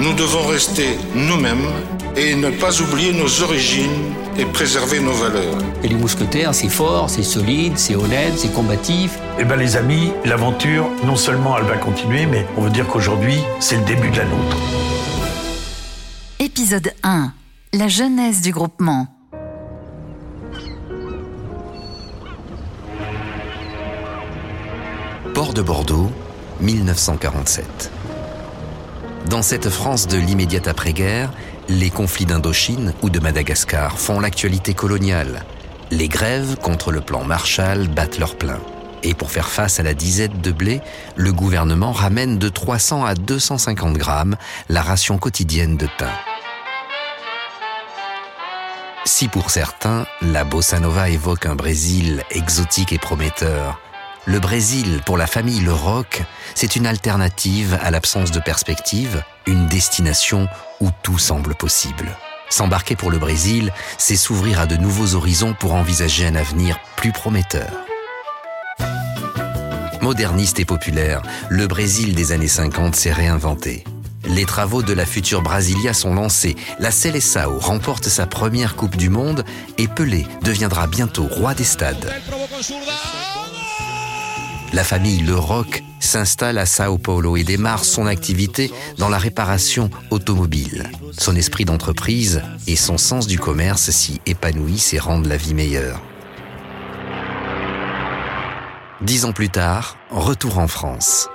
Nous devons rester nous-mêmes et ne pas oublier nos origines et préserver nos valeurs. Et les mousquetaires, c'est fort, c'est solide, c'est honnête, c'est combatif. Eh bien les amis, l'aventure, non seulement elle va continuer, mais on veut dire qu'aujourd'hui, c'est le début de la nôtre. Épisode 1. La jeunesse du groupement. Port de Bordeaux, 1947. Dans cette France de l'immédiate après-guerre, les conflits d'Indochine ou de Madagascar font l'actualité coloniale. Les grèves contre le plan Marshall battent leur plein. Et pour faire face à la disette de blé, le gouvernement ramène de 300 à 250 grammes la ration quotidienne de pain. Si pour certains, la bossa nova évoque un Brésil exotique et prometteur, le Brésil, pour la famille Le Roc, c'est une alternative à l'absence de perspective, une destination où tout semble possible. S'embarquer pour le Brésil, c'est s'ouvrir à de nouveaux horizons pour envisager un avenir plus prometteur. Moderniste et populaire, le Brésil des années 50 s'est réinventé. Les travaux de la future Brasilia sont lancés. La Seleção remporte sa première Coupe du Monde et Pelé deviendra bientôt roi des stades. La famille Le Roc s'installe à Sao Paulo et démarre son activité dans la réparation automobile. Son esprit d'entreprise et son sens du commerce s'y épanouissent et rendent la vie meilleure. Dix ans plus tard, retour en France.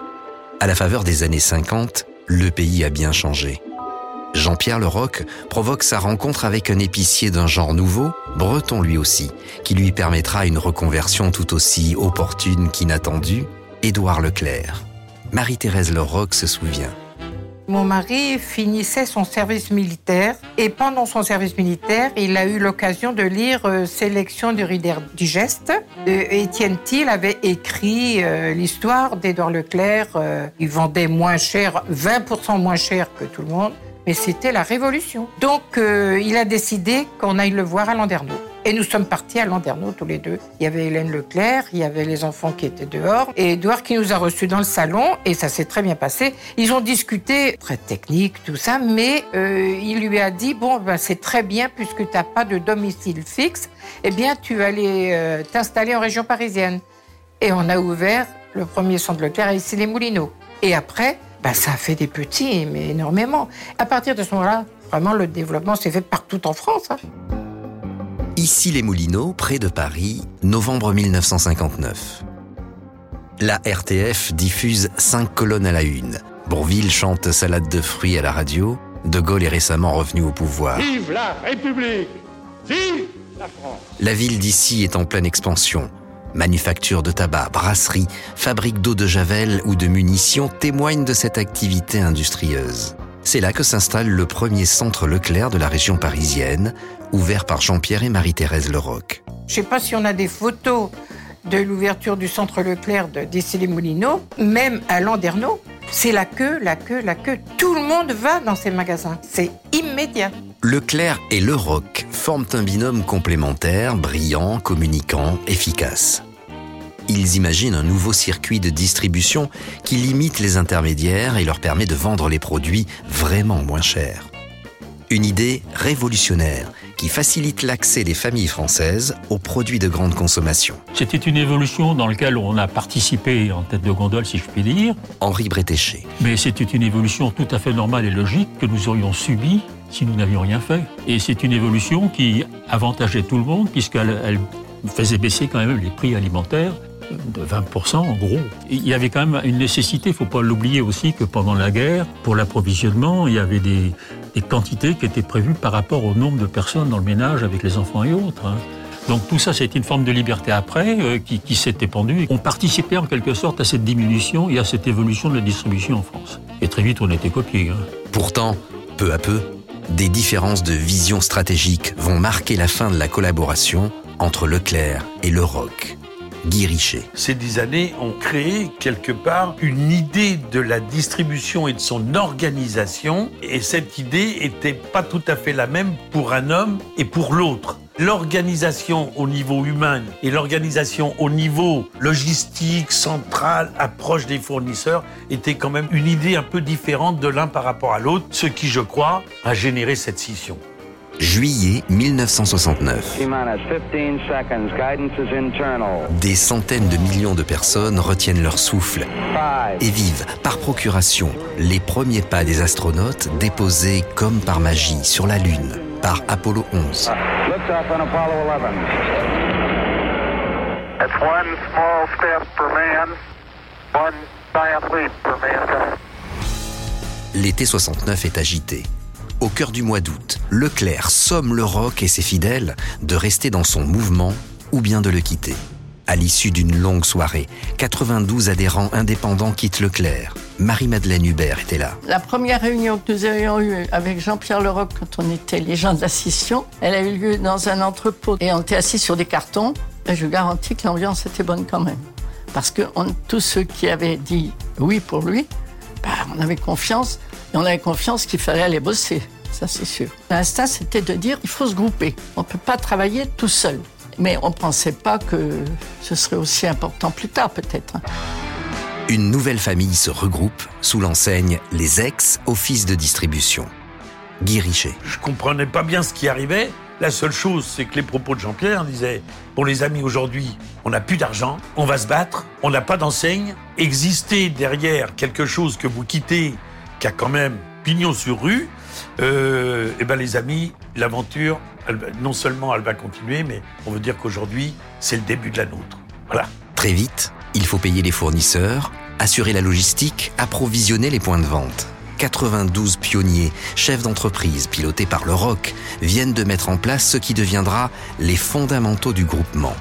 À la faveur des années 50, le pays a bien changé. Jean-Pierre Leroc provoque sa rencontre avec un épicier d'un genre nouveau, breton lui aussi, qui lui permettra une reconversion tout aussi opportune qu'inattendue, Édouard Leclerc. Marie-Thérèse Leroc se souvient. Mon mari finissait son service militaire et pendant son service militaire, il a eu l'occasion de lire euh, Sélection du Rider Digeste. Euh, Étienne Thiel avait écrit euh, l'histoire d'Édouard Leclerc. il vendait moins cher, 20% moins cher que tout le monde mais c'était la révolution. Donc euh, il a décidé qu'on aille le voir à Landerneau. Et nous sommes partis à Landerneau tous les deux. Il y avait Hélène Leclerc, il y avait les enfants qui étaient dehors, et Edouard qui nous a reçus dans le salon, et ça s'est très bien passé. Ils ont discuté, très technique, tout ça, mais euh, il lui a dit, bon, ben, c'est très bien, puisque tu n'as pas de domicile fixe, eh bien, tu vas aller euh, t'installer en région parisienne. Et on a ouvert le premier centre Leclerc ici les Moulineaux. Et après, bah, ça a fait des petits, mais énormément. À partir de ce moment-là, vraiment, le développement s'est fait partout en France. Hein. Ici les Moulineaux, près de Paris, novembre 1959. La RTF diffuse cinq colonnes à la une. Bourville chante Salade de fruits à la radio. De Gaulle est récemment revenu au pouvoir. Vive la République Vive la France La ville d'ici est en pleine expansion. Manufacture de tabac, brasserie, fabrique d'eau de javel ou de munitions témoignent de cette activité industrieuse. C'est là que s'installe le premier centre Leclerc de la région parisienne, ouvert par Jean-Pierre et Marie-Thérèse Leroc. Je ne sais pas si on a des photos de l'ouverture du centre Leclerc de les moulineaux même à Landerneau. C'est la queue, la queue, la queue. Tout le monde va dans ces magasins. C'est immédiat. Leclerc et Leroc forment un binôme complémentaire, brillant, communicant, efficace. Ils imaginent un nouveau circuit de distribution qui limite les intermédiaires et leur permet de vendre les produits vraiment moins chers. Une idée révolutionnaire qui facilite l'accès des familles françaises aux produits de grande consommation. C'était une évolution dans laquelle on a participé en tête de gondole, si je puis dire. Henri Bretéché. Mais c'était une évolution tout à fait normale et logique que nous aurions subie si nous n'avions rien fait. Et c'est une évolution qui avantageait tout le monde puisqu'elle faisait baisser quand même les prix alimentaires de 20% en gros. Il y avait quand même une nécessité, il ne faut pas l'oublier aussi, que pendant la guerre, pour l'approvisionnement, il y avait des, quantités qui étaient prévues par rapport au nombre de personnes dans le ménage avec les enfants et autres. Hein. Donc tout ça, c'est une forme de liberté après euh, qui, s'est épandue. On participait en quelque sorte à cette diminution et à cette évolution de la distribution en France. Et très vite, on a été copié. Hein. Pourtant, peu à peu, des différences de vision stratégique vont marquer la fin de la collaboration entre Leclerc et Le Roc. Guy Richet. Ces dix années ont créé quelque part une idée de la distribution et de son organisation. Et cette idée était pas tout à fait la même pour un homme et pour l'autre. L'organisation au niveau humain et l'organisation au niveau logistique, central, approche des fournisseurs était quand même une idée un peu différente de l'un par rapport à l'autre, ce qui, je crois, a généré cette scission. Juillet 1969. Des centaines de millions de personnes retiennent leur souffle et vivent par procuration les premiers pas des astronautes déposés comme par magie sur la Lune par Apollo 11. L'été 69 est agité. Au cœur du mois d'août, Leclerc somme le rock et ses fidèles de rester dans son mouvement ou bien de le quitter. À l'issue d'une longue soirée, 92 adhérents indépendants quittent Leclerc. Marie-Madeleine Hubert était là. La première réunion que nous avions eue avec Jean-Pierre Leroc quand on était les gens de la scission, elle a eu lieu dans un entrepôt et on était assis sur des cartons. Et je garantis que l'ambiance était bonne quand même. Parce que tous ceux qui avaient dit oui pour lui, bah, on avait confiance et on avait confiance qu'il fallait aller bosser, ça c'est sûr. L'instinct, c'était de dire il faut se grouper. On ne peut pas travailler tout seul. Mais on ne pensait pas que ce serait aussi important plus tard, peut-être. Une nouvelle famille se regroupe sous l'enseigne Les Ex Office de distribution. Guy Richet. Je comprenais pas bien ce qui arrivait. La seule chose, c'est que les propos de Jean-Pierre disaient Pour les amis, aujourd'hui, on n'a plus d'argent, on va se battre, on n'a pas d'enseigne. Exister derrière quelque chose que vous quittez, qui a quand même pignon sur rue, euh, eh ben les amis, l'aventure, non seulement elle va continuer, mais on veut dire qu'aujourd'hui, c'est le début de la nôtre. Très vite, il faut payer les fournisseurs, assurer la logistique, approvisionner les points de vente. 92 pionniers, chefs d'entreprise pilotés par le ROC, viennent de mettre en place ce qui deviendra les fondamentaux du groupement.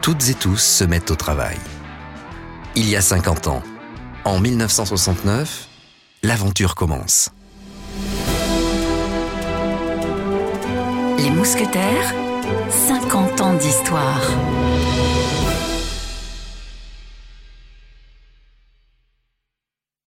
Toutes et tous se mettent au travail. Il y a 50 ans, en 1969, l'aventure commence. Les mousquetaires, 50 ans d'histoire.